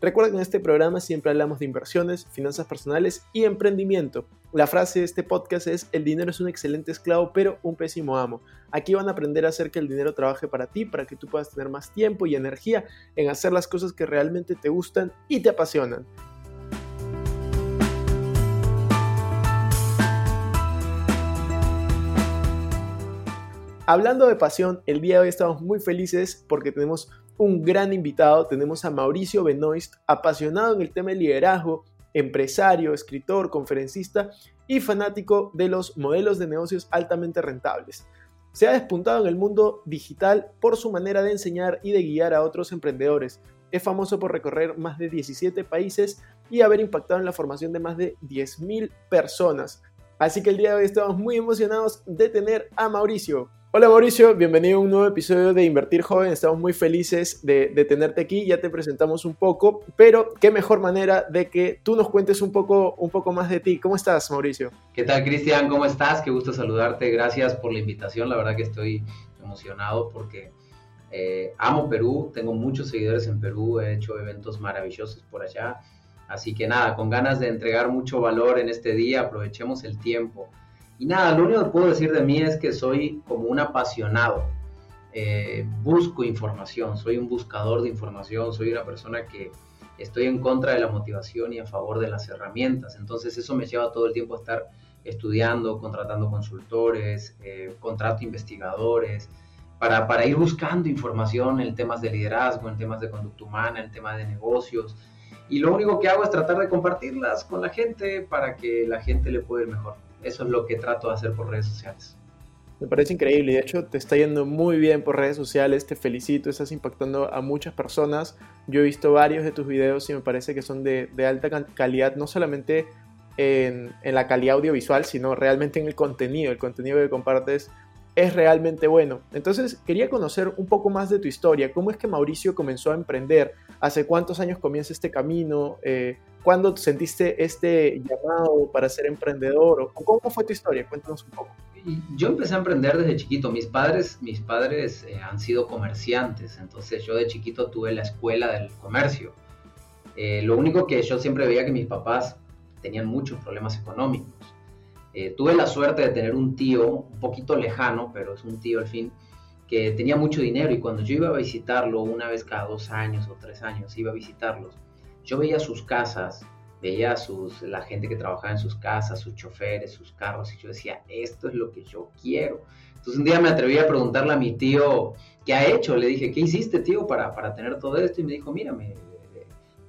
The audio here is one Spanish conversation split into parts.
Recuerda que en este programa siempre hablamos de inversiones, finanzas personales y emprendimiento. La frase de este podcast es, el dinero es un excelente esclavo pero un pésimo amo. Aquí van a aprender a hacer que el dinero trabaje para ti, para que tú puedas tener más tiempo y energía en hacer las cosas que realmente te gustan y te apasionan. Hablando de pasión, el día de hoy estamos muy felices porque tenemos un gran invitado. Tenemos a Mauricio Benoist, apasionado en el tema de liderazgo, empresario, escritor, conferencista y fanático de los modelos de negocios altamente rentables. Se ha despuntado en el mundo digital por su manera de enseñar y de guiar a otros emprendedores. Es famoso por recorrer más de 17 países y haber impactado en la formación de más de 10.000 personas. Así que el día de hoy estamos muy emocionados de tener a Mauricio. Hola Mauricio, bienvenido a un nuevo episodio de Invertir Joven. Estamos muy felices de, tenerte aquí, ya te presentamos un poco, pero qué mejor manera de que tú nos cuentes un poco, un poco más de ti. ¿Cómo estás, Mauricio? ¿Qué tal, Cristian? ¿Cómo estás? Qué gusto saludarte. Gracias por la invitación. La verdad que estoy emocionado porque eh, amo Perú, tengo muchos seguidores en Perú, he hecho eventos maravillosos por allá. Así que nada, con ganas de entregar mucho valor en este día, aprovechemos el tiempo. Y nada, lo único que puedo decir de mí es que soy como un apasionado. Eh, busco información, soy un buscador de información, soy una persona que estoy en contra de la motivación y a favor de las herramientas. Entonces eso me lleva todo el tiempo a estar estudiando, contratando consultores, eh, contrato investigadores, para, para, ir buscando información en temas de liderazgo, en temas de conducta humana, en temas de negocios. Y lo único que hago es tratar de compartirlas con la gente para que la gente le pueda ir mejor eso es lo que trato de hacer por redes sociales. Me parece increíble y de hecho te está yendo muy bien por redes sociales, te felicito, estás impactando a muchas personas. Yo he visto varios de tus videos y me parece que son de, alta calidad, no solamente en, la calidad audiovisual, sino realmente en el contenido. El contenido que compartes es realmente bueno. Entonces quería conocer un poco más de tu historia. ¿Cómo es que Mauricio comenzó a emprender? ¿Hace cuántos años comienza este camino? Eh, ¿Cuándo sentiste este llamado para ser emprendedor? ¿Cómo fue tu historia? Cuéntanos un poco. Yo empecé a emprender desde chiquito. Mis padres, mis padres eh, han sido comerciantes, entonces yo de chiquito tuve la escuela del comercio. Eh, lo único que yo siempre veía que mis papás tenían muchos problemas económicos. Eh, tuve la suerte de tener un tío un poquito lejano, pero es un tío al fin, que tenía mucho dinero y cuando yo iba a visitarlo una vez cada dos años o tres años, iba a visitarlos, yo veía sus casas, veía sus, la gente que trabajaba en sus casas, sus choferes, sus carros, y yo decía, esto es lo que yo quiero. Entonces un día me atreví a preguntarle a mi tío, ¿qué ha hecho? Le dije, ¿qué hiciste, tío, para, para tener todo esto? Y me dijo, mira, me,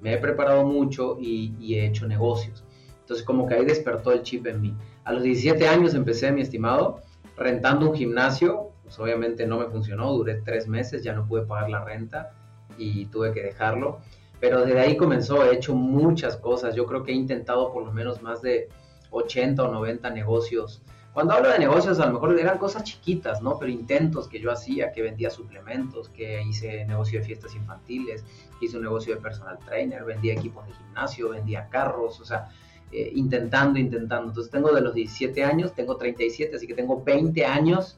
he preparado mucho y, y, he hecho negocios. Entonces como que ahí despertó el chip en mí. A los 17 años empecé, mi estimado, rentando un gimnasio. Pues obviamente no me funcionó, duré tres meses, ya no pude pagar la renta y tuve que dejarlo. Pero desde ahí comenzó, he hecho muchas cosas. Yo creo que he intentado por lo menos más de 80 o 90 negocios. Cuando hablo de negocios, a lo mejor eran cosas chiquitas, ¿no? Pero intentos que yo hacía, que vendía suplementos, que hice negocio de fiestas infantiles, hice un negocio de personal trainer, vendía equipos de gimnasio, vendía carros, o sea, eh, intentando, intentando. Entonces tengo de los 17 años, tengo 37, así que tengo 20 años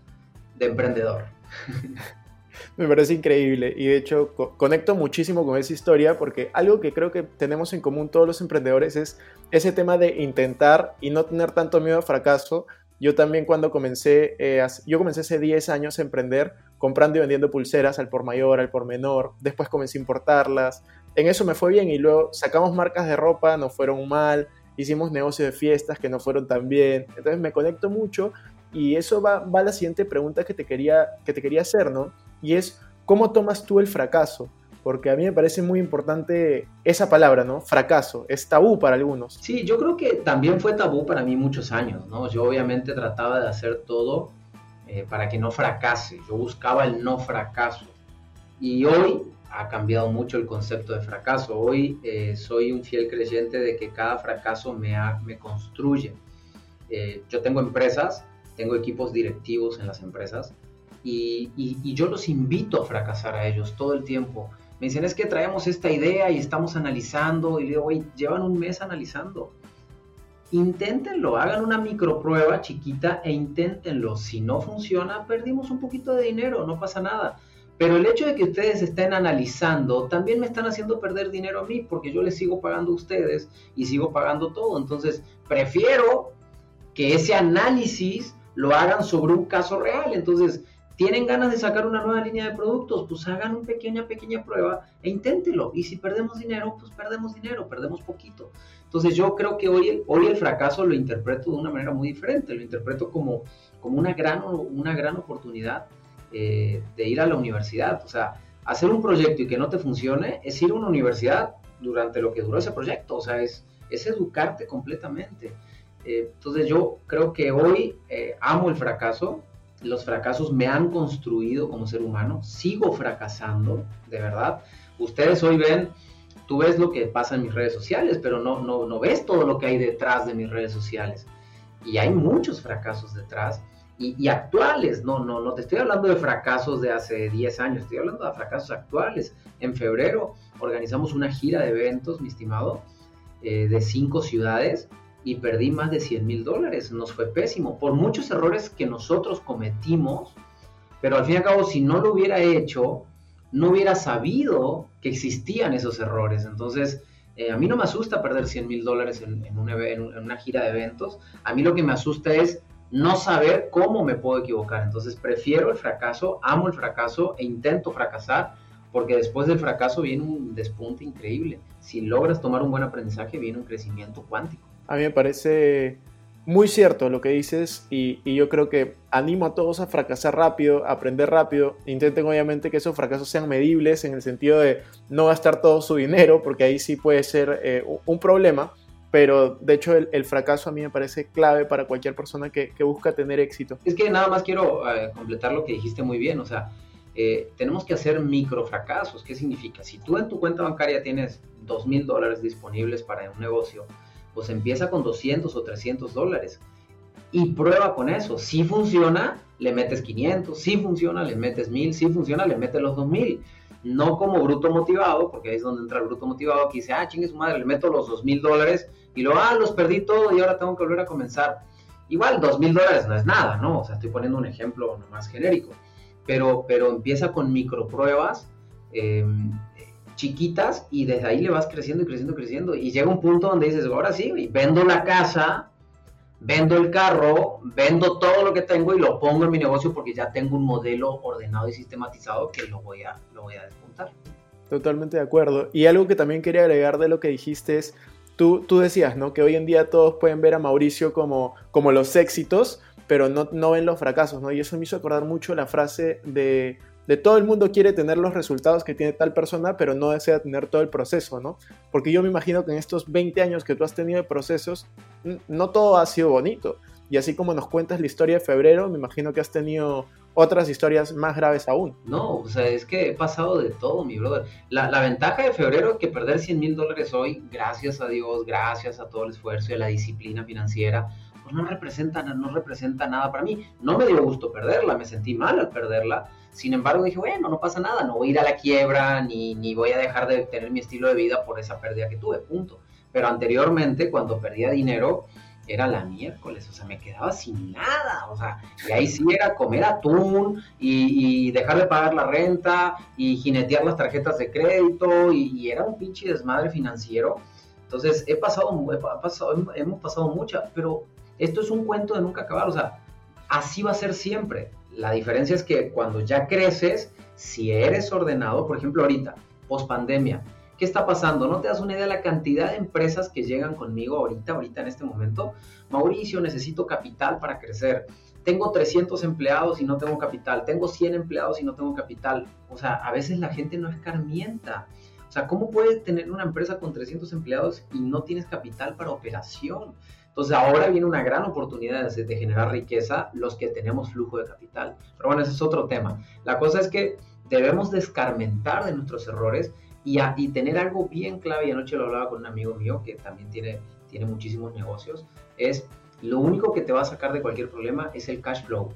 de emprendedor. Me parece increíble. Y de hecho conecto muchísimo con esa historia porque algo que creo que tenemos en común todos los emprendedores es ese tema de intentar y no tener tanto miedo al fracaso. Yo también cuando comencé, eh, yo comencé hace 10 años a emprender comprando y vendiendo pulseras al por mayor, al por menor, después comencé a importarlas, en eso me fue bien y luego sacamos marcas de ropa, nos fueron mal, hicimos negocios de fiestas que no fueron tan bien, entonces me conecto mucho y eso va, va a la siguiente pregunta que te, quería, que te quería hacer, ¿no? Y es, ¿cómo tomas tú el fracaso? Porque a mí me parece muy importante esa palabra, ¿no? Fracaso. Es tabú para algunos. Sí, yo creo que también fue tabú para mí muchos años, ¿no? Yo obviamente trataba de hacer todo eh, para que no fracase. Yo buscaba el no fracaso. Y hoy ha cambiado mucho el concepto de fracaso. Hoy eh, soy un fiel creyente de que cada fracaso me, me construye. Eh, yo tengo empresas, tengo equipos directivos en las empresas y, y, yo los invito a fracasar a ellos todo el tiempo. Me dicen, es que traemos esta idea y estamos analizando y le digo, güey, llevan un mes analizando. Inténtenlo, hagan una microprueba chiquita e inténtenlo. Si no funciona, perdimos un poquito de dinero, no pasa nada pero el hecho de que ustedes estén analizando también me están haciendo perder dinero a mí porque yo les sigo pagando a ustedes y sigo pagando todo. Entonces, prefiero que ese análisis lo hagan sobre un caso real. Entonces, tienen ganas de sacar una nueva línea de productos, pues hagan una pequeña, pequeña prueba e inténtelo. Y si perdemos dinero, pues perdemos dinero, perdemos poquito. Entonces yo creo que hoy, hoy el fracaso lo interpreto de una manera muy diferente, lo interpreto como, como una, gran, una gran oportunidad eh, de ir a la universidad. O sea, hacer un proyecto y que no te funcione es ir a una universidad durante lo que duró ese proyecto. O sea, es, es educarte completamente. Eh, entonces yo creo que hoy eh, amo el fracaso. Los fracasos me han construido como ser humano. Sigo fracasando, de verdad. Ustedes hoy ven, tú ves lo que pasa en mis redes sociales, pero no, no, no ves todo lo que hay detrás de mis redes sociales. Y hay muchos fracasos detrás y, actuales, no, no, no te estoy hablando de fracasos de hace 10 años, estoy hablando de fracasos actuales. En febrero organizamos una gira de eventos, mi estimado, eh, de cinco ciudades y perdí más de 100 mil dólares. Nos fue pésimo por muchos errores que nosotros cometimos, pero al fin y al cabo, si no lo hubiera hecho, no hubiera sabido que existían esos errores. Entonces, eh, a mí no me asusta perder 100 mil dólares en, en, una gira de eventos. A mí lo que me asusta es no saber cómo me puedo equivocar. Entonces prefiero el fracaso, amo el fracaso e intento fracasar porque después del fracaso viene un despunte increíble. Si logras tomar un buen aprendizaje, viene un crecimiento cuántico. A mí me parece muy cierto lo que dices y, yo creo que animo a todos a fracasar rápido, a aprender rápido. Intenten obviamente que esos fracasos sean medibles en el sentido de no gastar todo su dinero, porque ahí sí puede ser eh, un problema pero de hecho el, fracaso a mí me parece clave para cualquier persona que, busca tener éxito. Es que nada más quiero eh, completar lo que dijiste muy bien, o sea, eh, tenemos que hacer micro fracasos. ¿Qué significa? Si tú en tu cuenta bancaria tienes dos mil dólares disponibles para un negocio, pues empieza con 200 o 300 dólares y prueba con eso. Si funciona, le metes 500, si funciona, le metes 1000, si funciona, le metes los 2000 no como bruto motivado, porque ahí es donde entra el bruto motivado, que dice, ah, chingue su madre, le meto los dos mil dólares y luego, ah, los perdí todo y ahora tengo que volver a comenzar. Igual, dos mil dólares no es nada, ¿no? O sea, estoy poniendo un ejemplo más genérico, pero, pero empieza con micropruebas em, chiquitas y desde ahí le vas creciendo y creciendo creciendo y llega un punto donde dices, ahora sí, vendo la casa, vendo el carro, vendo todo lo que tengo y lo pongo en mi negocio porque ya tengo un modelo ordenado y sistematizado que lo voy a, lo voy a despuntar. Totalmente de acuerdo. Y algo que también quería agregar de lo que dijiste es, tú, tú decías, ¿no? Que hoy en día todos pueden ver a Mauricio como, como los éxitos, pero no, no ven los fracasos, ¿no? Y eso me hizo acordar mucho la frase de de todo el mundo quiere tener los resultados que tiene tal persona, pero no desea tener todo el proceso, ¿no? Porque yo me imagino que en estos 20 años que tú has tenido de procesos, no todo ha sido bonito. Y así como nos cuentas la historia de febrero, me imagino que has tenido otras historias más graves aún. No, o sea, es que he pasado de todo, mi brother. La, la ventaja de febrero que perder 100 mil dólares hoy, gracias a Dios, gracias a todo el esfuerzo y la disciplina financiera, pues no representa, no representa nada para mí. No me dio gusto perderla, me sentí mal al perderla, sin embargo, dije, bueno, no pasa nada, no voy a ir a la quiebra, ni, ni voy a dejar de tener mi estilo de vida por esa pérdida que tuve, punto. Pero anteriormente, cuando perdía dinero, era la miércoles, o sea, me quedaba sin nada, o sea, y ahí sí era comer atún y, dejar de pagar la renta y jinetear las tarjetas de crédito y, era un pinche desmadre financiero. Entonces, he pasado, he pasado, hemos pasado mucha, pero esto es un cuento de nunca acabar, o sea, así va a ser siempre. La diferencia es que cuando ya creces, si eres ordenado, por ejemplo ahorita, post pandemia, ¿Qué está pasando? No te das una idea de la cantidad de empresas que llegan conmigo ahorita, ahorita en este momento. Mauricio, necesito capital para crecer. Tengo 300 empleados y no tengo capital. Tengo 100 empleados y no tengo capital. O sea, a veces la gente no escarmienta. O sea, ¿cómo puedes tener una empresa con 300 empleados y no tienes capital para operación? Entonces ahora viene una gran oportunidad de, generar riqueza los que tenemos flujo de capital. Pero bueno, ese es otro tema. La cosa es que debemos descarmentar de nuestros errores y, tener algo bien clave, y anoche lo hablaba con un amigo mío que también tiene, tiene muchísimos negocios, es lo único que te va a sacar de cualquier problema es el cash flow.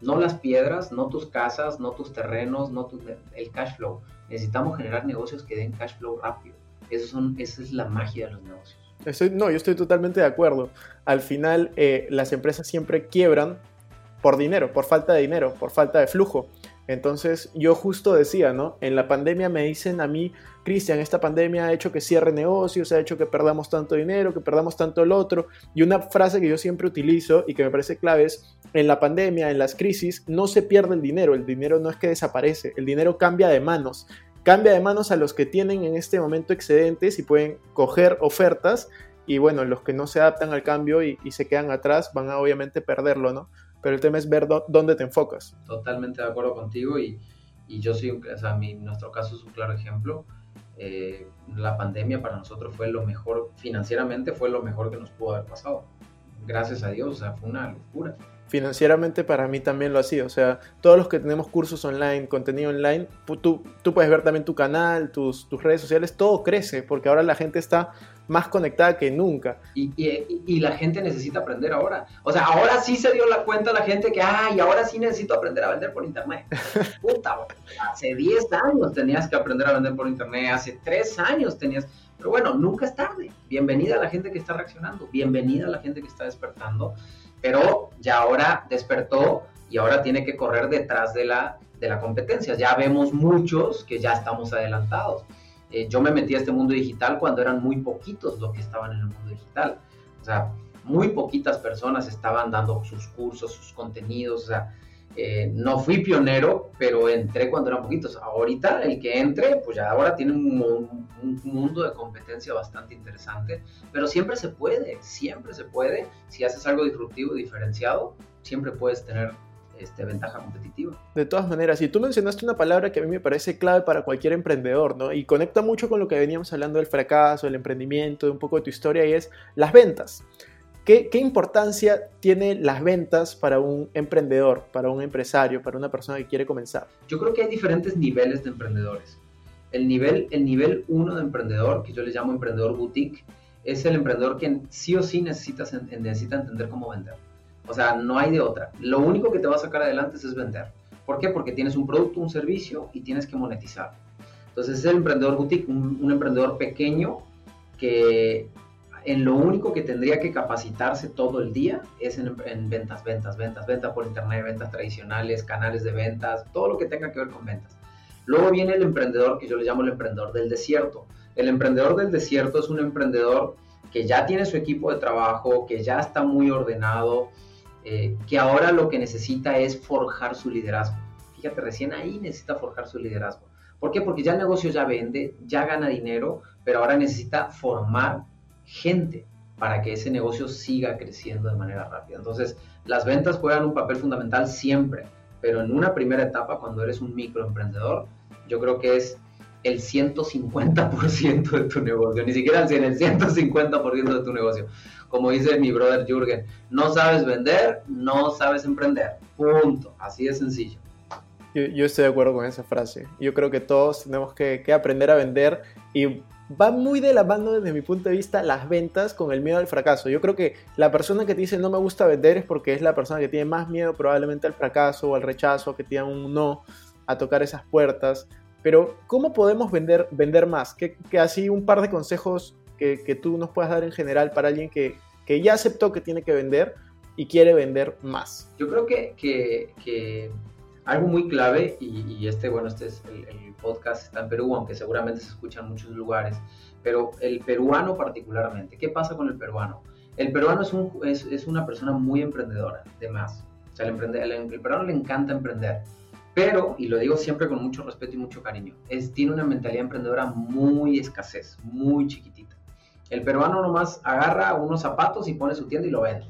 No las piedras, no tus casas, no tus terrenos, no el cash flow. Necesitamos generar negocios que den cash flow rápido. Eso son, esa es la magia de los negocios. Estoy, no, yo estoy totalmente de acuerdo. Al final, eh, las empresas siempre quiebran por dinero, por falta de dinero, por falta de flujo. Entonces yo justo decía, ¿no? En la pandemia me dicen a mí, Cristian, esta pandemia ha hecho que cierre negocios, ha hecho que perdamos tanto dinero, que perdamos tanto el otro. Y una frase que yo siempre utilizo y que me parece clave es, en la pandemia, en las crisis, no se pierde el dinero, el dinero no es que desaparece, el dinero cambia de manos. Cambia de manos a los que tienen en este momento excedentes y pueden coger ofertas y bueno, los que no se adaptan al cambio y, se quedan atrás van a obviamente perderlo, ¿no? pero el tema es ver dónde te enfocas. Totalmente de acuerdo contigo y, y yo sí, o sea, mi, nuestro caso es un claro ejemplo. Eh, la pandemia para nosotros fue lo mejor, financieramente fue lo mejor que nos pudo haber pasado. Gracias a Dios, o sea, fue una locura financieramente para mí también lo ha sido. O sea, todos los que tenemos cursos online, contenido online, tú, tú puedes ver también tu canal, tus, tus redes sociales, todo crece porque ahora la gente está más conectada que nunca. Y, y, y, la gente necesita aprender ahora. O sea, ahora sí se dio la cuenta la gente que, ay, ahora sí necesito aprender a vender por internet. Puta, hace 10 años tenías que aprender a vender por internet, hace 3 años tenías... Pero bueno, nunca es tarde. Bienvenida a la gente que está reaccionando, bienvenida a la gente que está despertando pero ya ahora despertó y ahora tiene que correr detrás de la, de la competencia. Ya vemos muchos que ya estamos adelantados. Eh, yo me metí a este mundo digital cuando eran muy poquitos los que estaban en el mundo digital. O sea, muy poquitas personas estaban dando sus cursos, sus contenidos. O sea, eh, no fui pionero, pero entré cuando eran poquitos. Ahorita el que entre, pues ya ahora tiene un, mundo de competencia bastante interesante, pero siempre se puede, siempre se puede. Si haces algo disruptivo diferenciado, siempre puedes tener este, ventaja competitiva. De todas maneras, y tú mencionaste una palabra que a mí me parece clave para cualquier emprendedor, ¿no? Y conecta mucho con lo que veníamos hablando del fracaso, del emprendimiento, de un poco de tu historia, y es las ventas. ¿Qué, importancia tienen las ventas para un emprendedor, para un empresario, para una persona que quiere comenzar? Yo creo que hay diferentes niveles de emprendedores. El nivel, el nivel uno de emprendedor, que yo le llamo emprendedor boutique, es el emprendedor que sí o sí necesita, necesita entender cómo vender. O sea, no hay de otra. Lo único que te va a sacar adelante es vender. ¿Por qué? Porque tienes un producto, un servicio y tienes que monetizar. Entonces es el emprendedor boutique, un emprendedor pequeño que en lo único que tendría que capacitarse todo el día es en, ventas, ventas, ventas, ventas por internet, ventas tradicionales, canales de ventas, todo lo que tenga que ver con ventas. Luego viene el emprendedor que yo le llamo el emprendedor del desierto. El emprendedor del desierto es un emprendedor que ya tiene su equipo de trabajo, que ya está muy ordenado, eh, que ahora lo que necesita es forjar su liderazgo. Fíjate, recién ahí necesita forjar su liderazgo. ¿Por qué? Porque ya el negocio ya vende, ya gana dinero, pero ahora necesita formar gente para que ese negocio siga creciendo de manera rápida. Entonces, las ventas juegan un papel fundamental siempre, pero en una primera etapa, cuando eres un microemprendedor, yo creo que es el 150% de tu negocio, ni siquiera el 100, el 150% de tu negocio. Como dice mi brother Jürgen, no sabes vender, no sabes emprender. Punto. Así de sencillo. Yo, estoy de acuerdo con esa frase. Yo creo que todos tenemos que, que aprender a vender y va muy de la mano desde mi punto de vista las ventas con el miedo al fracaso. Yo creo que la persona que te dice no me gusta vender es porque es la persona que tiene más miedo probablemente al fracaso o al rechazo, que tiene un no a tocar esas puertas. Pero ¿cómo podemos vender, vender más? Que, así un par de consejos que, tú nos puedas dar en general para alguien que, ya aceptó que tiene que vender y quiere vender más. Yo creo que, que algo muy clave, y, este, bueno, este es el, podcast, está en Perú, aunque seguramente se escucha en muchos lugares, pero el peruano particularmente, ¿qué pasa con el peruano? El peruano es, un, es, es una persona muy emprendedora, de más. O sea, el, el, el, peruano le encanta emprender, pero, y lo digo siempre con mucho respeto y mucho cariño, es, tiene una mentalidad emprendedora muy escasez, muy chiquitita. El peruano nomás agarra unos zapatos y pone su tienda y lo vende,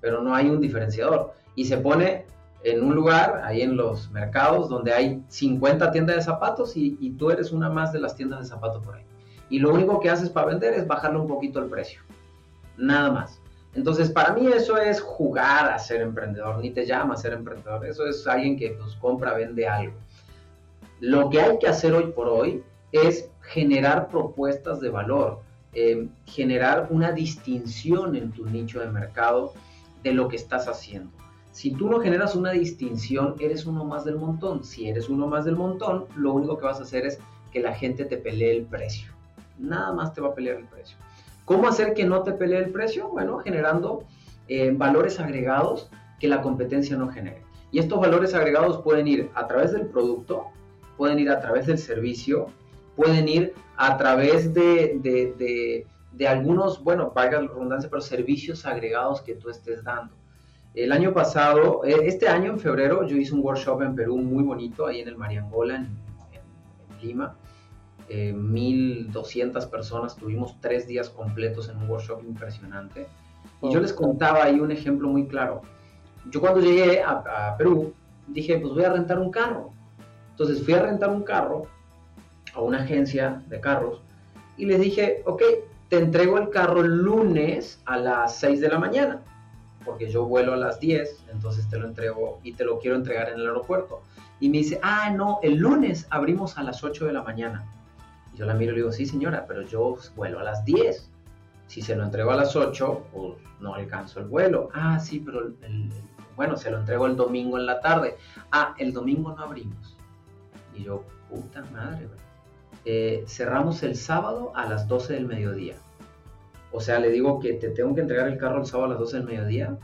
pero no hay un diferenciador. Y se pone en un lugar, ahí en los mercados, donde hay 50 tiendas de zapatos y, tú eres una más de las tiendas de zapatos por ahí. Y lo único que haces para vender es bajarle un poquito el precio. Nada más. Entonces, para mí eso es jugar a ser emprendedor, ni te llama a ser emprendedor, eso es alguien que compra, vende algo. Lo que hay que hacer hoy por hoy es generar propuestas de valor, eh, generar una distinción en tu nicho de mercado de lo que estás haciendo. Si tú no generas una distinción, eres uno más del montón. Si eres uno más del montón, lo único que vas a hacer es que la gente te pelee el precio. Nada más te va a pelear el precio. ¿Cómo hacer que no te pelee el precio? Bueno, generando eh, valores agregados que la competencia no genere. Y estos valores agregados pueden ir a través del producto, pueden ir a través del servicio, pueden ir a través de, algunos, bueno, valga la redundancia, pero servicios agregados que tú estés dando. El año pasado, eh, este año en febrero, yo hice un workshop en Perú muy bonito, ahí en el Mariangola, en, en Lima. 1.200 eh, personas, tuvimos tres días completos en un workshop impresionante. Y yo les contaba ahí un ejemplo muy claro. Yo cuando llegué a, Perú, dije, pues voy a rentar un carro. Entonces fui a rentar un carro a una agencia de carros y les dije, ok, te entrego el carro el lunes a las 6 de la mañana, porque yo vuelo a las 10, entonces te lo entrego y te lo quiero entregar en el aeropuerto. Y me dice, ah, no, el lunes abrimos a las 8 de la mañana. Y yo la miro y le digo, sí señora, pero yo vuelo a las 10. Si se lo entrego a las 8, pues no alcanzo el vuelo. Ah, sí, pero bueno, se lo entrego el domingo en la tarde. Ah, el domingo no abrimos. Y yo, puta madre, eh, cerramos el sábado a las 12 del mediodía. O sea, le digo que te tengo que entregar el carro el sábado a las 12 del mediodía.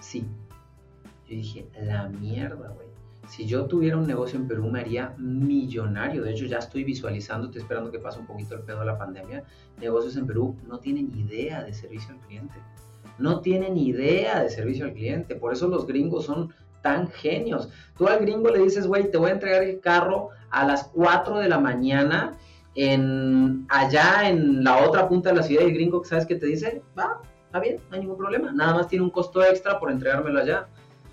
Sí. Yo dije, la mierda, güey si yo tuviera un negocio en Perú me haría millonario. De hecho, ya estoy visualizando, esperando que pase un poquito el pedo de la pandemia. Negocios en Perú no tienen idea de servicio al cliente. No tienen idea de servicio al cliente. Por eso los gringos son tan genios. Tú al gringo le dices, güey, te voy a entregar el carro a las 4 de la mañana en allá en la otra punta de la ciudad y el gringo, ¿sabes qué te dice? Va, está bien, no hay ningún problema. Nada más tiene un costo extra por entregármelo allá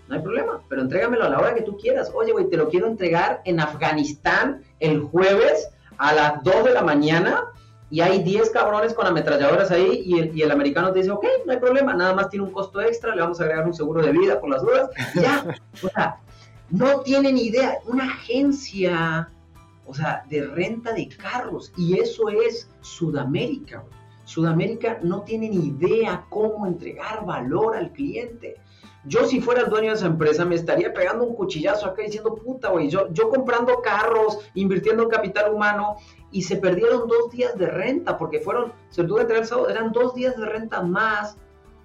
no hay problema, pero entrégamelo a la hora que tú quieras. Oye, güey, te lo quiero entregar en Afganistán el jueves a las 2 de la mañana y hay 10 cabrones con ametralladoras ahí y el, americano te dice, ok, no hay problema, nada más tiene un costo extra, le vamos a agregar un seguro de vida por las dudas, ya. O sea, no tienen idea, una agencia, o sea, de renta de carros y eso es Sudamérica. Sudamérica no tiene ni idea cómo entregar valor al cliente. Yo si fuera el dueño de esa empresa me estaría pegando un cuchillazo acá diciendo, puta, güey, yo, yo comprando carros, invirtiendo en capital humano y se perdieron dos días de renta porque fueron, se tuve que el sábado, eran dos días de renta más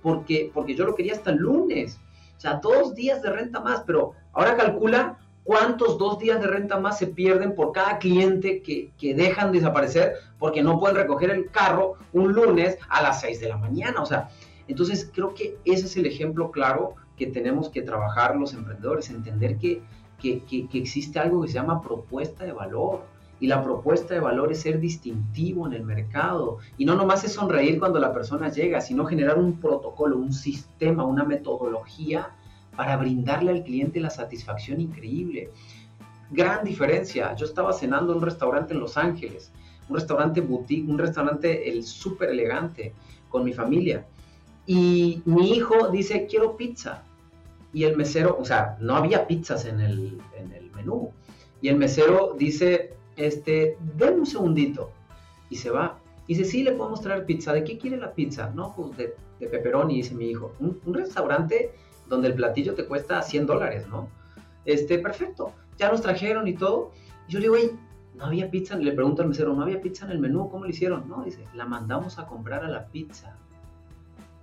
porque, porque yo lo quería hasta el lunes. O sea, dos días de renta más, pero ahora calcula cuántos dos días de renta más se pierden por cada cliente que, que, dejan desaparecer porque no pueden recoger el carro un lunes a las 6 de la mañana. O sea, entonces creo que ese es el ejemplo claro que tenemos que trabajar los emprendedores, entender que, que, que, existe algo que se llama propuesta de valor. Y la propuesta de valor es ser distintivo en el mercado. Y no nomás es sonreír cuando la persona llega, sino generar un protocolo, un sistema, una metodología para brindarle al cliente la satisfacción increíble. Gran diferencia. Yo estaba cenando en un restaurante en Los Ángeles, un restaurante boutique, un restaurante el súper elegante con mi familia y mi hijo dice, quiero pizza. Y el mesero, o sea, no había pizzas en el, en el menú. Y el mesero dice, este, denme un segundito. Y se va. Dice, sí, le podemos traer pizza. ¿De qué quiere la pizza? No, pues de, de pepperoni, dice mi hijo. Un, restaurante donde el platillo te cuesta 100 dólares, ¿no? Este, perfecto. Ya nos trajeron y todo. Y yo le digo, oye, no había pizza. Le pregunto al mesero, ¿no había pizza en el menú? ¿Cómo lo hicieron? No, dice, la mandamos a comprar a la pizza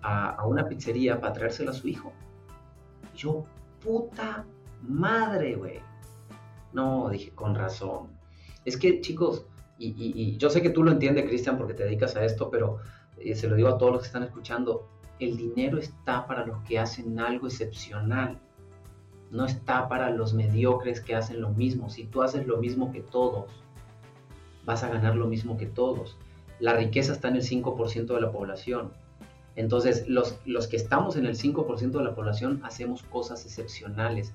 a, una pizzería para traérsela a su hijo. Yo, puta madre, güey. No, dije, con razón. Es que, chicos, y, yo sé que tú lo entiendes, Cristian, porque te dedicas a esto, pero eh, se lo digo a todos los que están escuchando, el dinero está para los que hacen algo excepcional. no está para los mediocres que hacen lo mismo. Si tú haces lo mismo que todos, vas a ganar lo mismo que todos. La riqueza está en el 5% de la población. Entonces, los, los que estamos en el 5% de la población hacemos cosas excepcionales.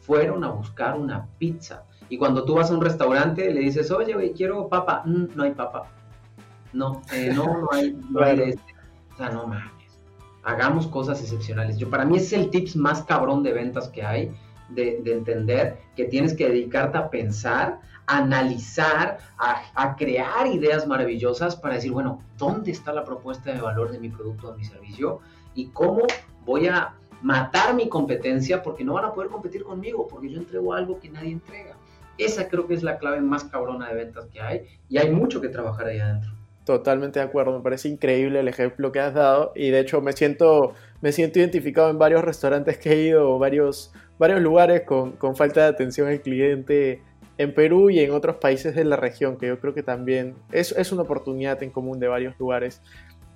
Fueron a buscar una pizza. Y cuando tú vas a un restaurante, le dices, oye, güey, quiero papa. Mm, no hay papa. No, eh, no, no hay. No este". O sea, no mames. Hagamos cosas excepcionales. Yo, para mí es el tips más cabrón de ventas que hay de, entender que tienes que dedicarte a pensar, a analizar, a, crear ideas maravillosas para decir, bueno, ¿dónde está la propuesta de valor de mi producto o mi servicio? ¿Y cómo voy a matar mi competencia? Porque no van a poder competir conmigo, porque yo entrego algo que nadie entrega. Esa creo que es la clave más cabrona de ventas que hay y hay mucho que trabajar ahí adentro. Totalmente de acuerdo, me parece increíble el ejemplo que has dado y de hecho me siento, me siento identificado en varios restaurantes que he ido, varios, varios lugares con, con, falta de atención al cliente en Perú y en otros países de la región, que yo creo que también es, es una oportunidad en común de varios lugares.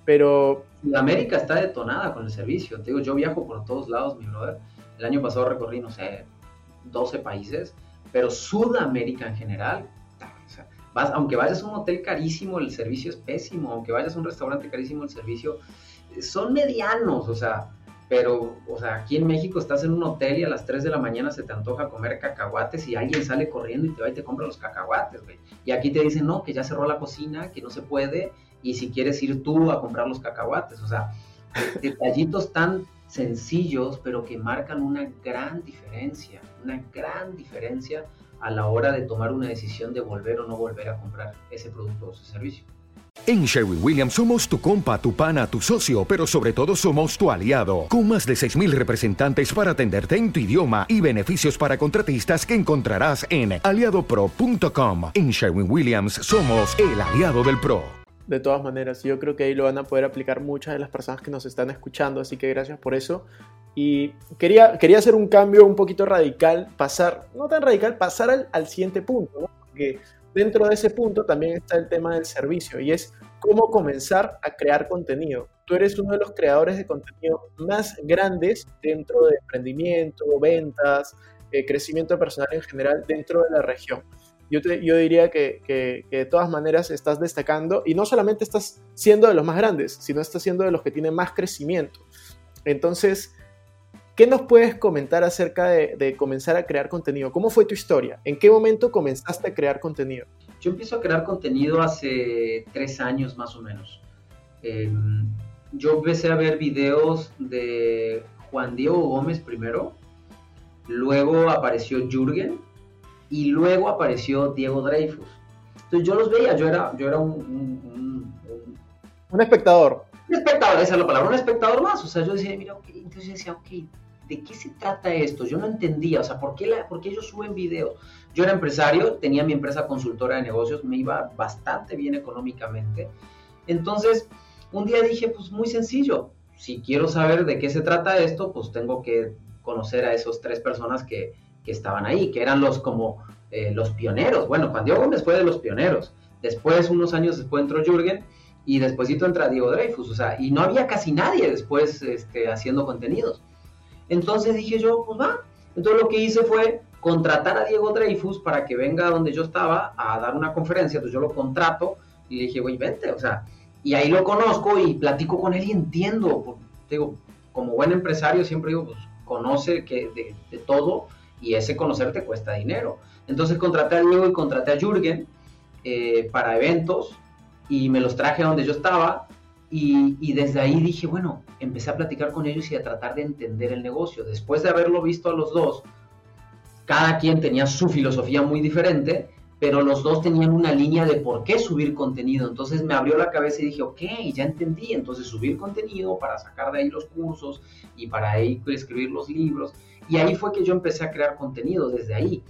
Pero... América está detonada con el servicio. Te digo, yo viajo por todos lados, mi brother. El año pasado recorrí, no sé, 12 países, pero Sudamérica en general, vas, aunque vayas a un hotel carísimo, el servicio es pésimo. Aunque vayas a un restaurante carísimo, el servicio son medianos, o sea, pero, o sea, aquí en México estás en un hotel y a las 3 de la mañana se te antoja comer cacahuates y alguien sale corriendo y te va y te compra los cacahuates, güey. Y aquí te dicen, no, que ya cerró la cocina, que no se puede, y si quieres ir tú a comprar los cacahuates, o sea, detallitos tan sencillos, pero que marcan una gran diferencia, una gran diferencia a la hora de tomar una decisión de volver o no volver a comprar ese producto o ese servicio. En Sherwin Williams somos tu compa, tu pana, tu socio, pero sobre todo somos tu aliado, con más de 6.000 representantes para atenderte en tu idioma y beneficios para contratistas que encontrarás en aliadopro.com. En Sherwin Williams somos el aliado del PRO. De todas maneras, yo creo que ahí lo van a poder aplicar muchas de las personas que nos están escuchando, así que gracias por eso. Y quería, quería hacer un cambio un poquito radical, pasar, no tan radical, pasar al, al siguiente punto, ¿no? Porque Dentro de ese punto también está el tema del servicio y es cómo comenzar a crear contenido. Tú eres uno de los creadores de contenido más grandes dentro de emprendimiento, ventas, eh, crecimiento personal en general dentro de la región. Yo, diría que, que, de todas maneras estás destacando y no solamente estás siendo de los más grandes, sino estás siendo de los que tienen más crecimiento. Entonces, ¿Qué nos puedes comentar acerca de, comenzar a crear contenido? ¿Cómo fue tu historia? ¿En qué momento comenzaste a crear contenido? Yo empiezo a crear contenido hace tres años más o menos. Em, yo empecé a ver videos de Juan Diego Gómez primero, luego apareció Jürgen y luego apareció Diego Dreyfus. Entonces yo los veía, yo era, yo era un, un, un espectador. Un espectador, esa es la palabra, un espectador más. O sea, yo decía, mira, ok, entonces yo decía, ok, ¿de qué se trata esto? Yo no entendía, o sea, ¿por qué, la, por ellos suben videos? Yo era empresario, tenía mi empresa consultora de negocios, me iba bastante bien económicamente. Entonces, un día dije, pues muy sencillo, si quiero saber de qué se trata esto, pues tengo que conocer a esos tres personas que, que estaban ahí, que eran los como eh, los pioneros. Bueno, Juan Diego Gómez fue de los pioneros. Después, unos años después entró Jürgen y despuésito entra Diego Dreyfus, o sea, y no había casi nadie después este, haciendo contenidos. Entonces dije yo, pues va. Entonces lo que hice fue contratar a Diego Dreyfus para que venga donde yo estaba a dar una conferencia. Entonces yo lo contrato y le dije, güey, vente, o sea, y ahí lo conozco y platico con él y entiendo. digo, como buen empresario siempre digo, pues conoce que de, todo y ese conocer te cuesta dinero. Entonces contraté a Diego y contraté a Jürgen eh, para eventos y me los traje a donde yo estaba y, desde ahí dije, bueno, empecé a platicar con ellos y a tratar de entender el negocio. Después de haberlo visto a los dos, cada quien tenía su filosofía muy diferente, pero los dos tenían una línea de por qué subir contenido. Entonces me abrió la cabeza y dije, ok, ya entendí. Entonces subir contenido para sacar de ahí los cursos y para ahí escribir los libros. Y ahí fue que yo empecé a crear contenido desde ahí.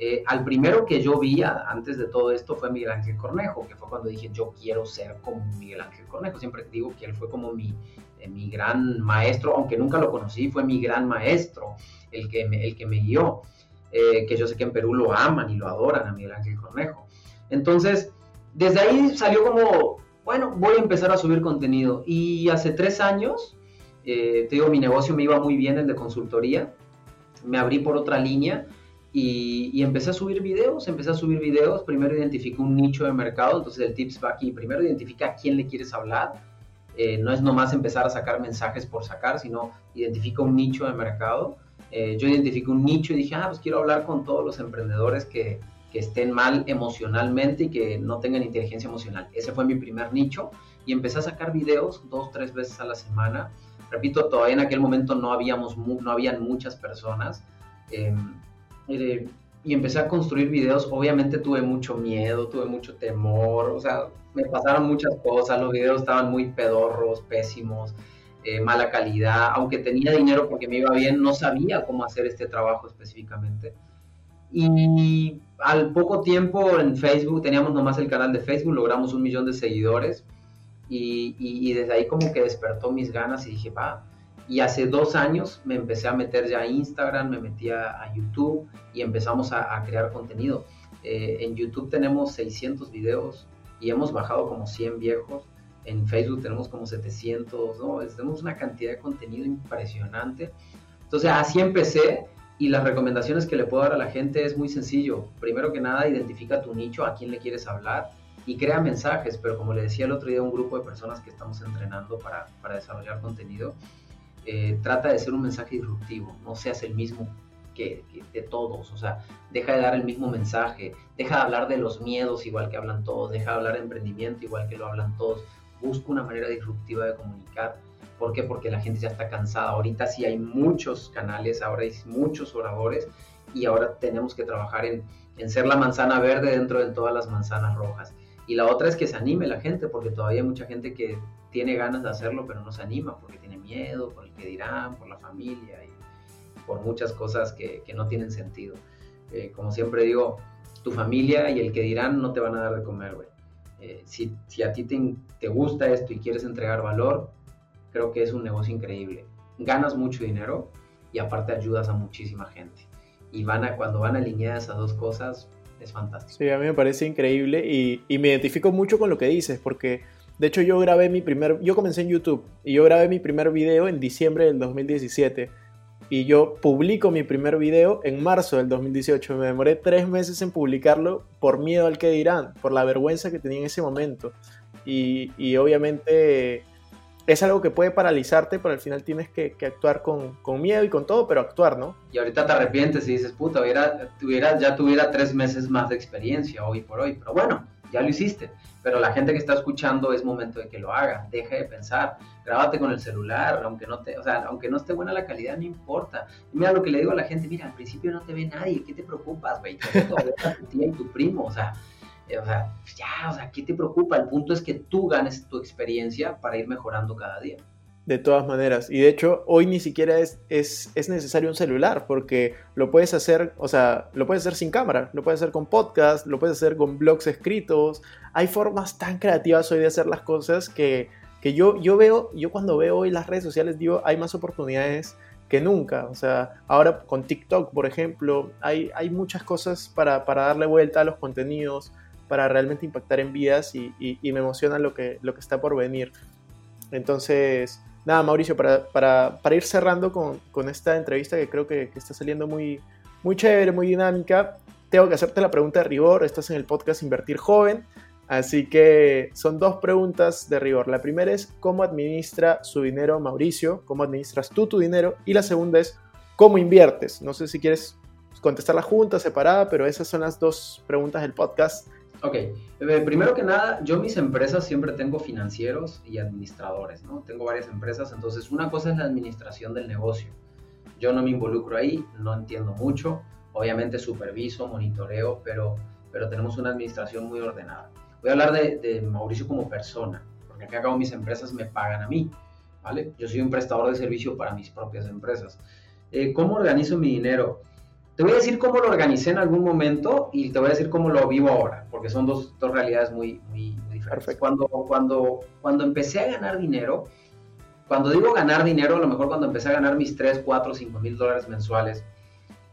Eh, al primero que yo vi antes de todo esto fue Miguel Ángel Cornejo, que fue cuando dije yo quiero ser como Miguel Ángel Cornejo. Siempre digo que él fue como mi, eh, mi gran maestro, aunque nunca lo conocí, fue mi gran maestro, el que me, el que me guió. Eh, que yo sé que en Perú lo aman y lo adoran a Miguel Ángel Cornejo. Entonces, desde ahí salió como, bueno, voy a empezar a subir contenido. Y hace tres años, te digo, mi negocio me iba muy bien, el de consultoría me abrí por otra línea y, empecé a subir videos, empecé a subir videos, primero identifiqué un nicho de mercado, entonces el tips va aquí, primero identifica a quién le quieres hablar, eh, no es nomás empezar a sacar mensajes por sacar, sino identifica un nicho de mercado. Eh, yo identifiqué un nicho y dije, ah, pues quiero hablar con todos los emprendedores que, que estén mal emocionalmente y que no tengan inteligencia emocional. Ese fue mi primer nicho y empecé a sacar videos dos, tres veces a la semana. Repito, todavía en aquel momento no, habíamos, no habían muchas personas. Em, y empecé a construir videos, obviamente tuve mucho miedo, tuve mucho temor, o sea, me pasaron muchas cosas, los videos estaban muy pedorros, pésimos, eh, mala calidad, aunque tenía dinero porque me iba bien, no sabía cómo hacer este trabajo específicamente. Y al poco tiempo en Facebook, teníamos nomás el canal de Facebook, logramos un millón de seguidores y, desde ahí como que despertó mis ganas y dije, va, y hace dos años me empecé a meter ya a Instagram, me metí a, YouTube y empezamos a, crear contenido. Eh, en YouTube tenemos 600 videos y hemos bajado como 100 viejos. En Facebook tenemos como 700, ¿no? Tenemos una cantidad de contenido impresionante. Entonces así empecé y las recomendaciones que le puedo dar a la gente es muy sencillo. Primero que nada, identifica tu nicho, a quién le quieres hablar y crea mensajes. Pero como le decía el otro día un grupo de personas que estamos entrenando para, para desarrollar contenido, eh, trata de ser un mensaje disruptivo, no seas el mismo que, de todos, o sea, deja de dar el mismo mensaje, deja de hablar de los miedos igual que hablan todos, deja de hablar de emprendimiento igual que lo hablan todos, busca una manera disruptiva de comunicar. ¿Por qué? Porque la gente ya está cansada. Ahorita sí hay muchos canales, ahora hay muchos oradores y ahora tenemos que trabajar en, en ser la manzana verde dentro de todas las manzanas rojas. Y la otra es que se anime la gente, porque todavía hay mucha gente que tiene ganas de hacerlo, pero no se anima porque tiene miedo, por el que dirán, por la familia y por muchas cosas que, que no tienen sentido. Eh, como siempre digo, tu familia y el que dirán no te van a dar de comer, güey. Eh, si, si, a ti te, te, gusta esto y quieres entregar valor, creo que es un negocio increíble. Ganas mucho dinero y aparte ayudas a muchísima gente. Y van a, cuando van alineadas esas dos cosas, fantástico. Sí, a mí me parece increíble y, me identifico mucho con lo que dices, porque de hecho, yo grabé mi primer, yo comencé en YouTube y yo grabé mi primer video en diciembre del 2017 y yo publico mi primer video en marzo del 2018. Me demoré tres meses en publicarlo por miedo al que dirán, por la vergüenza que tenía en ese momento. Y obviamente es algo que puede paralizarte, pero al final tienes que, actuar con, con, miedo y con todo, pero actuar, ¿no? Y ahorita te arrepientes y dices, puta, hubiera, tuviera, ya tuviera tres meses más de experiencia hoy por hoy, pero bueno, ya lo hiciste. Pero la gente que está escuchando es momento de que lo haga, deja de pensar, grábate con el celular, aunque no te, o sea, aunque no esté buena la calidad, no importa. mira lo que le digo a la gente, mira, al principio no te ve nadie, ¿qué te preocupas, güey? Tu tía y tu primo, o sea, o sea, ya, o sea, ¿qué te preocupa? El punto es que tú ganes tu experiencia para ir mejorando cada día de todas maneras. Y de hecho, hoy ni siquiera es, es, es, necesario un celular, porque lo puedes hacer, o sea, lo puedes hacer sin cámara, lo puedes hacer con podcast, lo puedes hacer con blogs escritos. Hay formas tan creativas hoy de hacer las cosas que, que yo, yo veo, yo cuando veo hoy las redes sociales digo, hay más oportunidades que nunca. O sea, ahora con TikTok, por ejemplo, hay, hay muchas cosas para, para darle vuelta a los contenidos, para realmente impactar en vidas y, me emociona lo que, lo que está por venir. Entonces, nada, Mauricio, para, para, ir cerrando con, con, esta entrevista que creo que, está saliendo muy, muy chévere, muy dinámica, tengo que hacerte la pregunta de rigor. Estás en el podcast Invertir Joven, así que son dos preguntas de rigor. La primera es, ¿cómo administra su dinero Mauricio? ¿Cómo administras tú tu dinero? Y la segunda es, ¿cómo inviertes? No sé si quieres contestar la junta, separada, pero esas son las dos preguntas del podcast Ok, eh, primero que nada, yo mis empresas siempre tengo financieros y administradores, ¿no? Tengo varias empresas, entonces una cosa es la administración del negocio. Yo no me involucro ahí, no entiendo mucho, obviamente superviso, monitoreo, pero, pero tenemos una administración muy ordenada. Voy a hablar de, Mauricio como persona, porque acá acabo mis empresas me pagan a mí, ¿vale? Yo soy un prestador de servicio para mis propias empresas. Eh, ¿Cómo organizo mi dinero? Te voy a decir cómo lo organicé en algún momento y te voy a decir cómo lo vivo ahora, porque son dos, dos realidades muy, muy, diferentes. Cuando, cuando, cuando empecé a ganar dinero, cuando digo ganar dinero, a lo mejor cuando empecé a ganar mis 3, 4, 5 mil dólares mensuales,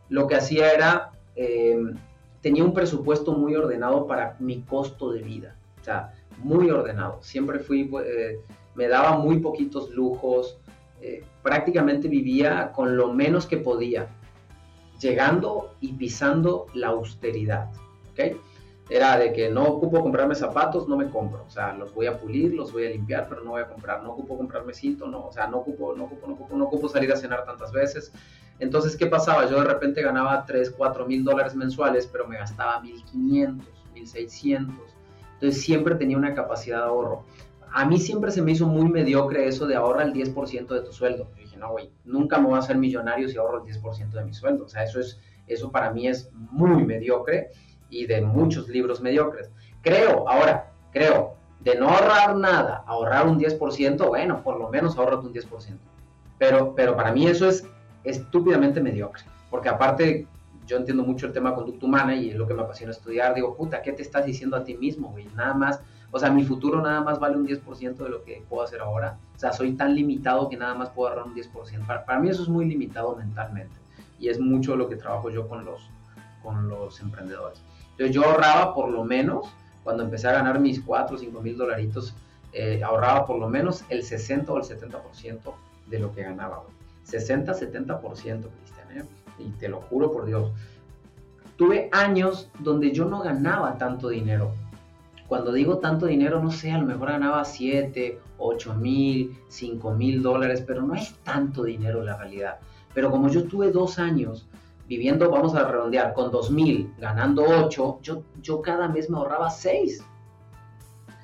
lo que hacía era, em, tenía un presupuesto muy ordenado para mi costo de vida, o sea, muy ordenado. Siempre fui, eh, me daba muy poquitos lujos, eh, prácticamente vivía con lo menos que podía llegando y pisando la austeridad. Era de que no ocupo comprarme zapatos, no me compro. O sea, los voy a pulir, los voy a limpiar, pero no voy a comprar. No ocupo comprarme cinto. O sea, no ocupo, no ocupo, no ocupo, no ocupo salir a cenar tantas veces. Entonces, ¿qué pasaba? Yo de repente ganaba 3, 4 mil dólares mensuales, pero me gastaba 1500, 1600. Entonces, siempre tenía una capacidad de ahorro. A mí siempre se me hizo muy mediocre eso de ahorra el 10% de tu sueldo. Yo dije, no, güey, nunca me voy a hacer millonario si ahorro el 10% de mi sueldo. O sea, eso, es, eso para mí es muy mediocre y de muchos libros mediocres. Creo, ahora, creo, de no ahorrar nada, ahorrar un 10%, bueno, por lo menos ahorrate un 10%. Pero, pero para mí eso es estúpidamente mediocre, porque aparte yo entiendo mucho el tema conducta humana y es lo que me apasiona estudiar. Digo, puta, ¿qué te estás diciendo a ti mismo, güey? Nada más, o sea, mi futuro nada más vale un 10% de lo que puedo hacer ahora. O sea, soy tan limitado que nada más puedo ahorrar un 10%. Para, para mí eso es muy limitado mentalmente y es mucho lo que trabajo yo con los, con los emprendedores. Entonces yo ahorraba por lo menos, cuando empecé a ganar mis 4 o 5 mil dolaritos, eh, ahorraba por lo menos el 60 o el 70% de lo que ganaba. 60, 70%, Cristian, ¿eh? y te lo juro por Dios. Tuve años donde yo no ganaba tanto dinero. Cuando digo tanto dinero, no sé, a lo mejor ganaba 7, 8 mil, 5 mil dólares, pero no es tanto dinero la realidad. Pero como yo tuve dos años viviendo, vamos a redondear, con 2.000, ganando 8, yo, yo cada mes me ahorraba 6.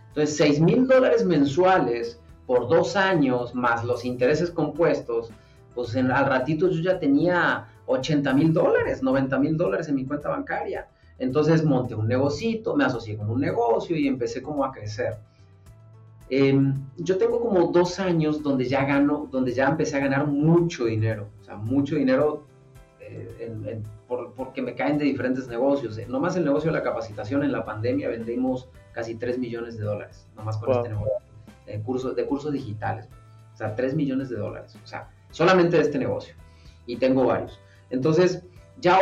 Entonces, 6 mil dólares mensuales por dos años, más los intereses compuestos, pues en, al ratito yo ya tenía 80 mil dólares, 90 mil dólares en mi cuenta bancaria. Entonces monté un negocito, me asocié con un negocio y empecé como a crecer. Em, yo tengo como dos años donde ya gano, donde ya empecé a ganar mucho dinero, o sea, mucho dinero eh, porque me caen de diferentes negocios. Eh, nomás el negocio de la capacitación en la pandemia vendimos casi 3 millones de dólares, nomás con este negocio, de cursos, de cursos digitales. O sea, 3 millones de dólares. O sea, solamente de este negocio. Y tengo varios. Entonces, ya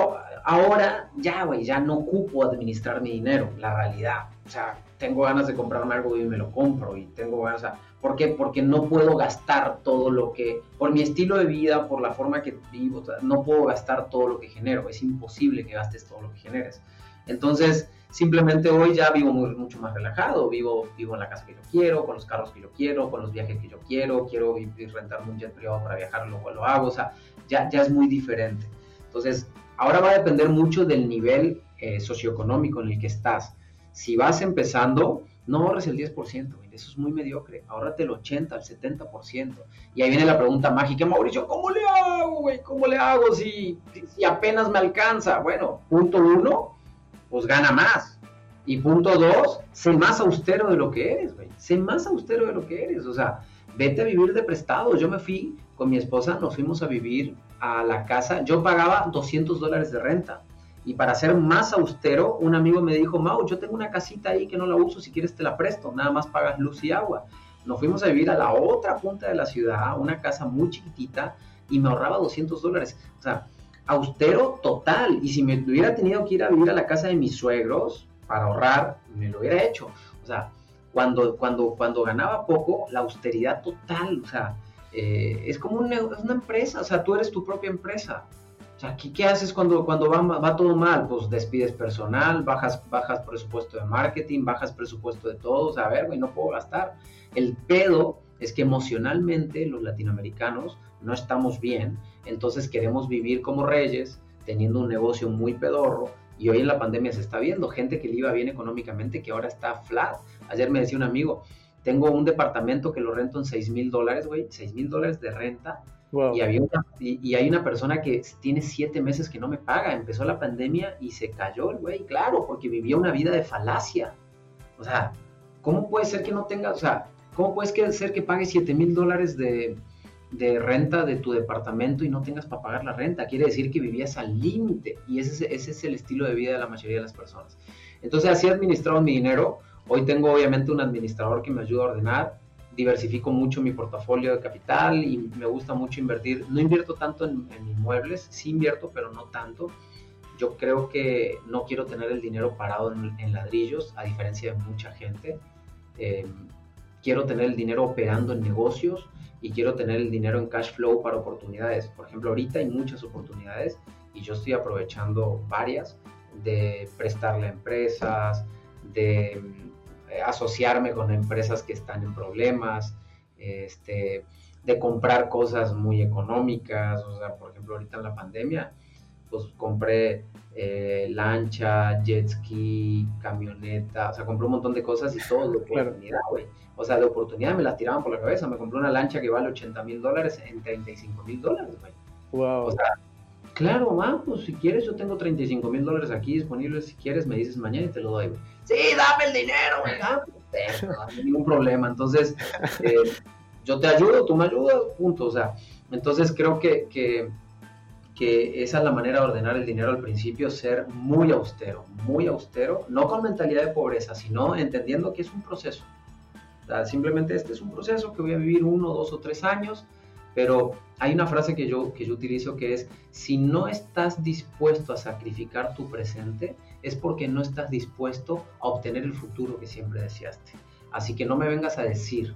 ahora, ya, güey, ya no ocupo administrar mi dinero, la realidad. O sea, tengo ganas de comprarme algo y me lo compro. Y tengo ganas, ¿Por qué? Porque no puedo gastar todo lo que, por mi estilo de vida, por la forma que vivo, no puedo gastar todo lo que genero. Es imposible que gastes todo lo que generes. Entonces, simplemente hoy ya vivo mucho más relajado, vivo, vivo en la casa que yo quiero, con los carros que yo quiero, con los viajes que yo quiero, quiero rentarme un jet privado para viajar, luego lo hago, o sea, ya, ya es muy diferente. Entonces, ahora va a depender mucho del nivel eh, socioeconómico en el que estás. Si vas empezando, no ahorres el 10%, eso es muy mediocre, ahórrate el 80, el 70%. Y ahí viene la pregunta mágica, Mauricio, ¿cómo le hago, güey? ¿Cómo le hago si, si apenas me alcanza? Bueno, punto uno, pues gana más. Y punto dos, sé más austero de lo que eres, güey. Sé más austero de lo que eres. O sea, vete a vivir de prestado. Yo me fui con mi esposa, nos fuimos a vivir a la casa. Yo pagaba 200 dólares de renta. Y para ser más austero, un amigo me dijo, Mau, yo tengo una casita ahí que no la uso, si quieres te la presto, nada más pagas luz y agua. Nos fuimos a vivir a la otra punta de la ciudad, una casa muy chiquitita, y me ahorraba 200 dólares. O sea, austero total. Y si me hubiera tenido que ir a vivir a la casa de mis suegros para ahorrar, me lo hubiera hecho. O sea, cuando, cuando, cuando ganaba poco, la austeridad total, o sea, eh, es como una, empresa, o sea, tú eres tu propia empresa. O sea, ¿qué, haces cuando, cuando va, todo mal? Pues despides personal, bajas, bajas presupuesto de marketing, bajas presupuesto de todo. O sea, a ver, güey, no puedo gastar. El pedo es que emocionalmente los latinoamericanos no estamos bien, entonces queremos vivir como reyes, teniendo un negocio muy pedorro, y hoy en la pandemia se está viendo gente que le iba bien económicamente que ahora está flat. Ayer me decía un amigo, tengo un departamento que lo rento en 6 mil dólares, güey, 6 mil dólares de renta, y, había y, hay una persona que tiene siete meses que no me paga. Empezó la pandemia y se cayó el güey, claro, porque vivía una vida de falacia. O sea, ¿cómo puede ser que no tenga, o sea, cómo puede ser que pagues siete mil dólares de, renta de tu departamento y no tengas para pagar la renta? Quiere decir que vivías al límite y ese, ese es el estilo de vida de la mayoría de las personas. Entonces así he administrado mi dinero. Hoy tengo obviamente un administrador que me ayuda a ordenar diversifico mucho mi portafolio de capital y me gusta mucho invertir. No invierto tanto en, inmuebles, sí invierto, pero no tanto. Yo creo que no quiero tener el dinero parado en, ladrillos, a diferencia de mucha gente. Eh, quiero tener el dinero operando en negocios y quiero tener el dinero en cash flow para oportunidades. Por ejemplo, ahorita hay muchas oportunidades y yo estoy aprovechando varias de prestarle a empresas, de asociarme con empresas que están en problemas, este, de comprar cosas muy económicas, o sea, por ejemplo, ahorita en la pandemia, pues compré eh, lancha, jet ski, camioneta, o sea, compré un montón de cosas y todo de oportunidad, güey. O sea, de oportunidad me las tiraban por la cabeza. Me compré una lancha que vale 80 mil dólares en 35 mil dólares, güey. Wow. O sea, claro, man, pues si quieres, yo tengo 35 mil dólares aquí disponibles. Si quieres, me dices mañana y te lo doy, güey. Sí, dame el dinero, güey. Ah, pues, no hay ningún problema. Entonces, eh, yo te ayudo, tú me ayudas, punto. O sea, entonces creo que, que, que, esa es la manera de ordenar el dinero al principio, ser muy austero, muy austero, no con mentalidad de pobreza, sino entendiendo que es un proceso. O sea, simplemente este es un proceso que voy a vivir uno, dos o tres años, pero hay una frase que yo, que yo utilizo que es, si no estás dispuesto a sacrificar tu presente, es porque no estás dispuesto a obtener el futuro que siempre deseaste. Así que no me vengas a decir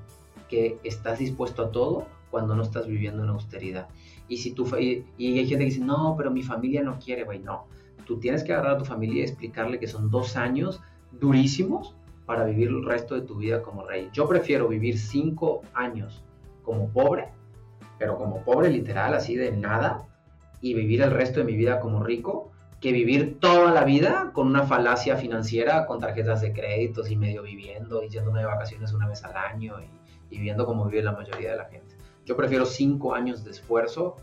que estás dispuesto a todo cuando no estás viviendo en austeridad. Y, si tu, y, y hay gente que dice, no, pero mi familia no quiere, güey, no. Tú tienes que agarrar a tu familia y explicarle que son dos años durísimos para vivir el resto de tu vida como rey. Yo prefiero vivir cinco años como pobre, pero como pobre literal, así de nada, y vivir el resto de mi vida como rico, que vivir toda la vida con una falacia financiera, con tarjetas de créditos y medio viviendo y yéndome de vacaciones una vez al año y, y viviendo como vive la mayoría de la gente. Yo prefiero cinco años de esfuerzo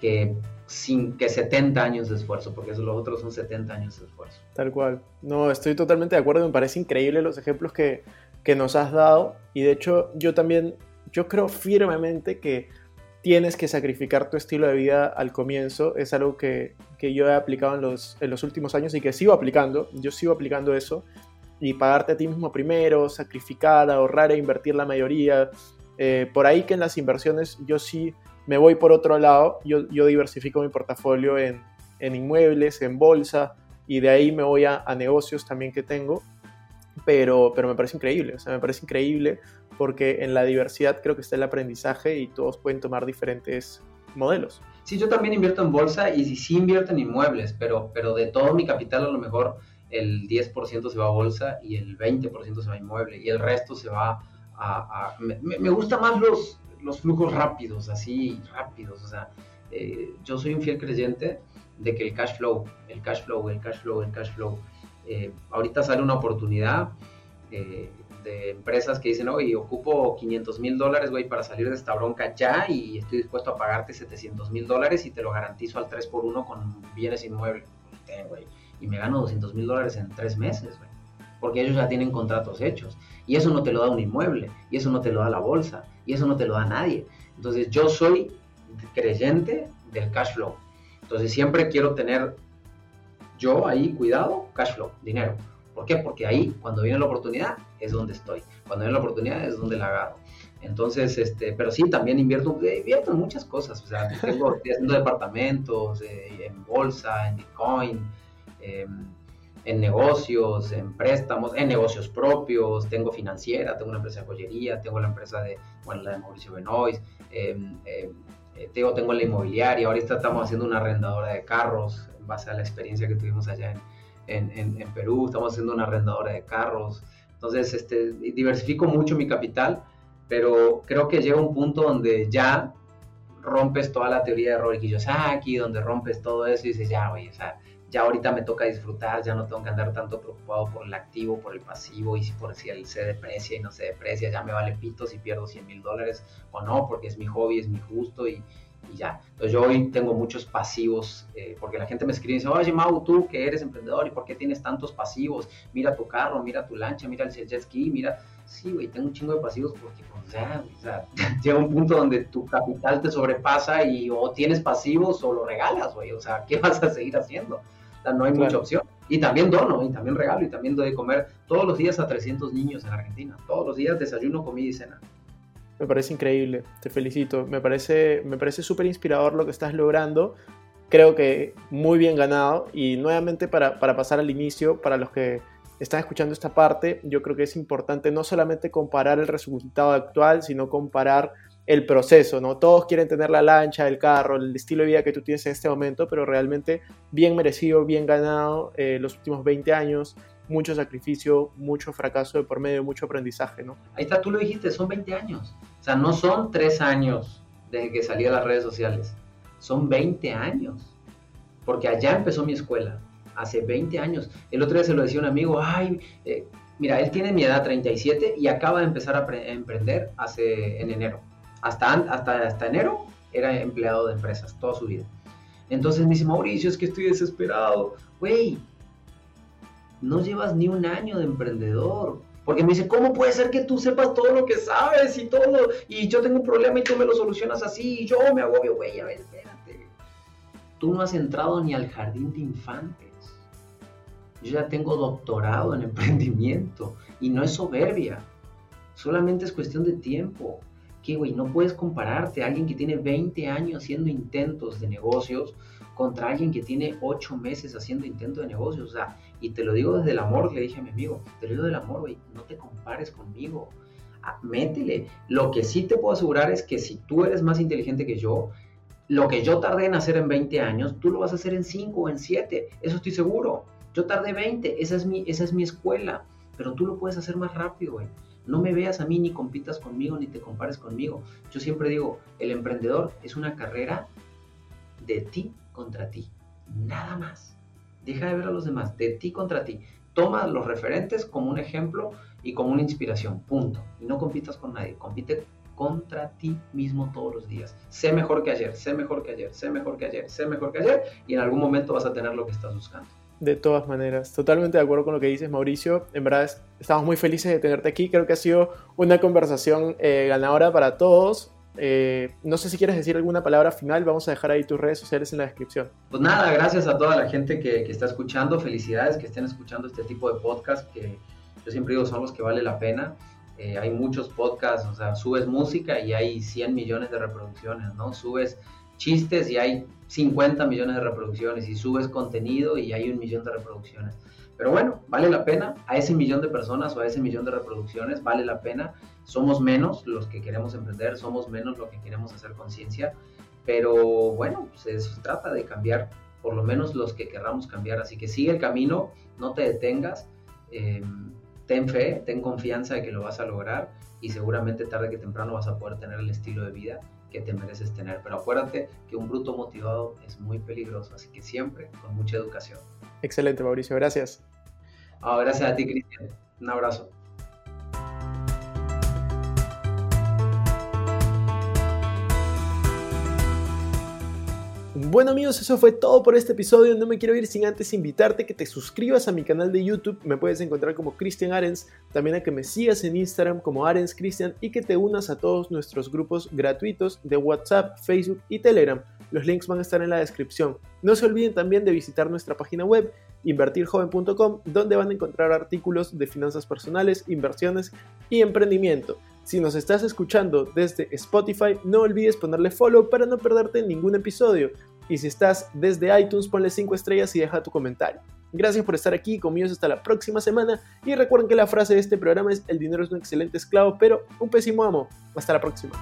que, sin, que 70 años de esfuerzo, porque eso, los otros son 70 años de esfuerzo. Tal cual. No, estoy totalmente de acuerdo. Me parece increíble los ejemplos que, que nos has dado. Y de hecho, yo también, yo creo firmemente que tienes que sacrificar tu estilo de vida al comienzo. Es algo que, que yo he aplicado en los, en los últimos años y que sigo aplicando. Yo sigo aplicando eso. Y pagarte a ti mismo primero, sacrificar, ahorrar e invertir la mayoría. Eh, por ahí que en las inversiones yo sí me voy por otro lado. Yo, yo diversifico mi portafolio en, en, inmuebles, en bolsa. Y de ahí me voy a, a negocios también que tengo. Pero, pero me parece increíble. O sea, me parece increíble porque en la diversidad creo que está el aprendizaje y todos pueden tomar diferentes modelos. Sí, yo también invierto en bolsa y sí, sí invierto en inmuebles, pero, pero de todo mi capital a lo mejor el 10% se va a bolsa y el 20% se va a inmueble y el resto se va a... a me, me gustan más los, los flujos rápidos, así rápidos, o sea, eh, yo soy un fiel creyente de que el cash flow, el cash flow, el cash flow, el cash flow, eh, ahorita sale una oportunidad, eh, de empresas que dicen, oye, ocupo 500 mil dólares, güey, para salir de esta bronca ya y estoy dispuesto a pagarte 700 mil dólares y te lo garantizo al 3 por 1 con bienes inmuebles, güey. Y me gano 200 mil dólares en tres meses, güey. Porque ellos ya tienen contratos hechos. Y eso no te lo da un inmueble, y eso no te lo da la bolsa, y eso no te lo da nadie. Entonces yo soy creyente del cash flow. Entonces siempre quiero tener yo ahí, cuidado, cash flow, dinero. ¿Por qué? Porque ahí, cuando viene la oportunidad, es donde estoy. Cuando viene la oportunidad, es donde la agarro. Entonces, este, pero sí, también invierto, invierto en muchas cosas. O sea, tengo, haciendo departamentos, eh, en bolsa, en Bitcoin, eh, en negocios, en préstamos, en negocios propios, tengo financiera, tengo una empresa de joyería, tengo la empresa de, bueno, la de Mauricio Benoist, eh, tengo, tengo la inmobiliaria, ahorita estamos haciendo una arrendadora de carros en base a la experiencia que tuvimos allá en, en, en, en, Perú, estamos haciendo una arrendadora de carros. Entonces, este, diversifico mucho mi capital, pero creo que llega un punto donde ya rompes toda la teoría de Robert Kiyosaki, donde rompes todo eso y dices, ya, güey, o sea, ya ahorita me toca disfrutar, ya no tengo que andar tanto preocupado por el activo, por el pasivo, y si por si él se deprecia y no se deprecia, ya me vale pito si pierdo 100 mil dólares o no, porque es mi hobby, es mi gusto y, y ya. Entonces yo hoy tengo muchos pasivos, eh, porque la gente me escribe y dice, oye Mau, tú que eres emprendedor, ¿y por qué tienes tantos pasivos? Mira tu carro, mira tu lancha, mira el jet ski, mira... Sí, güey, tengo un chingo de pasivos porque, pues, ya, o sea, llega un punto donde tu capital te sobrepasa y o tienes pasivos o lo regalas, güey, o sea, ¿qué vas a seguir haciendo? O sea, no hay claro. mucha opción. Y también dono, y también regalo, y también doy de comer todos los días a 300 niños en Argentina. Todos los días desayuno, comida y cena. Me parece increíble, te felicito. Me parece me parece súper inspirador lo que estás logrando. Creo que muy bien ganado. Y nuevamente para, para pasar al inicio, para los que están escuchando esta parte, yo creo que es importante no solamente comparar el resultado actual, sino comparar el proceso, ¿no? Todos quieren tener la lancha, el carro, el estilo de vida que tú tienes en este momento, pero realmente bien merecido, bien ganado eh, los últimos 20 años, mucho sacrificio, mucho fracaso de por medio, mucho aprendizaje, ¿no? Ahí está, tú lo dijiste, son 20 años. O sea, no son 3 años desde que salí a las redes sociales, son 20 años. Porque allá empezó mi escuela, hace 20 años. El otro día se lo decía un amigo, ay, eh, mira, él tiene mi edad 37 y acaba de empezar a, a emprender hace en enero hasta, hasta, hasta enero era empleado de empresas toda su vida. Entonces me dice, Mauricio, es que estoy desesperado. Güey, no llevas ni un año de emprendedor. Porque me dice, ¿cómo puede ser que tú sepas todo lo que sabes y todo? Y yo tengo un problema y tú me lo solucionas así y yo me agobio, güey, a ver, espérate. Tú no has entrado ni al jardín de infantes. Yo ya tengo doctorado en emprendimiento y no es soberbia. Solamente es cuestión de tiempo que, güey, no puedes compararte a alguien que tiene 20 años haciendo intentos de negocios contra alguien que tiene 8 meses haciendo intentos de negocios. O sea, y te lo digo desde el amor, le dije a mi amigo, te lo digo del amor, güey, no te compares conmigo. Ah, métele. Lo que sí te puedo asegurar es que si tú eres más inteligente que yo, lo que yo tardé en hacer en 20 años, tú lo vas a hacer en 5 o en 7. Eso estoy seguro. Yo tardé 20, esa es mi, esa es mi escuela. Pero tú lo puedes hacer más rápido, güey. No me veas a mí ni compitas conmigo ni te compares conmigo. Yo siempre digo, el emprendedor es una carrera de ti contra ti. Nada más. Deja de ver a los demás, de ti contra ti. Toma los referentes como un ejemplo y como una inspiración. Punto. Y no compitas con nadie. Compite contra ti mismo todos los días. Sé mejor que ayer, sé mejor que ayer, sé mejor que ayer, sé mejor que ayer y en algún momento vas a tener lo que estás buscando. De todas maneras, totalmente de acuerdo con lo que dices, Mauricio. En verdad, estamos muy felices de tenerte aquí. Creo que ha sido una conversación eh, ganadora para todos. Eh, no sé si quieres decir alguna palabra final. Vamos a dejar ahí tus redes sociales en la descripción. Pues nada, gracias a toda la gente que, está escuchando. Felicidades que estén escuchando este tipo de podcast que yo siempre digo son los que vale la pena. Eh, hay muchos podcasts, o sea, subes música y hay 100 millones de reproducciones, ¿no? Subes chistes y hay 50 millones de reproducciones y subes contenido y hay un millón de reproducciones. Pero bueno, vale la pena a ese millón de personas o a ese millón de reproducciones, vale la pena. Somos menos los que queremos emprender, somos menos los que queremos hacer conciencia, pero bueno, pues se trata de cambiar, por lo menos los que querramos cambiar. Así que sigue el camino, no te detengas, eh, ten fe, ten confianza de que lo vas a lograr y seguramente tarde que temprano vas a poder tener el estilo de vida que te mereces tener. Pero acuérdate que un bruto motivado es muy peligroso, así que siempre con mucha educación. Excelente, Mauricio, gracias. Ah, gracias a ti, Cristian. Un abrazo. Bueno amigos, eso fue todo por este episodio. No me quiero ir sin antes invitarte que te suscribas a mi canal de YouTube. Me puedes encontrar como Cristian Arens. También a que me sigas en Instagram como Arens Cristian y que te unas a todos nuestros grupos gratuitos de WhatsApp, Facebook y Telegram. Los links van a estar en la descripción. No se olviden también de visitar nuestra página web invertirjoven.com donde van a encontrar artículos de finanzas personales, inversiones y emprendimiento. Si nos estás escuchando desde Spotify, no olvides ponerle follow para no perderte ningún episodio. Y si estás desde iTunes, ponle 5 estrellas y deja tu comentario. Gracias por estar aquí, conmigo hasta la próxima semana. Y recuerden que la frase de este programa es: El dinero es un excelente esclavo, pero un pésimo amo. Hasta la próxima.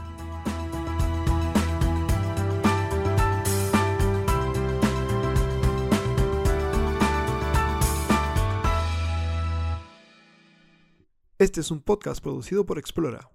Este es un podcast producido por Explora.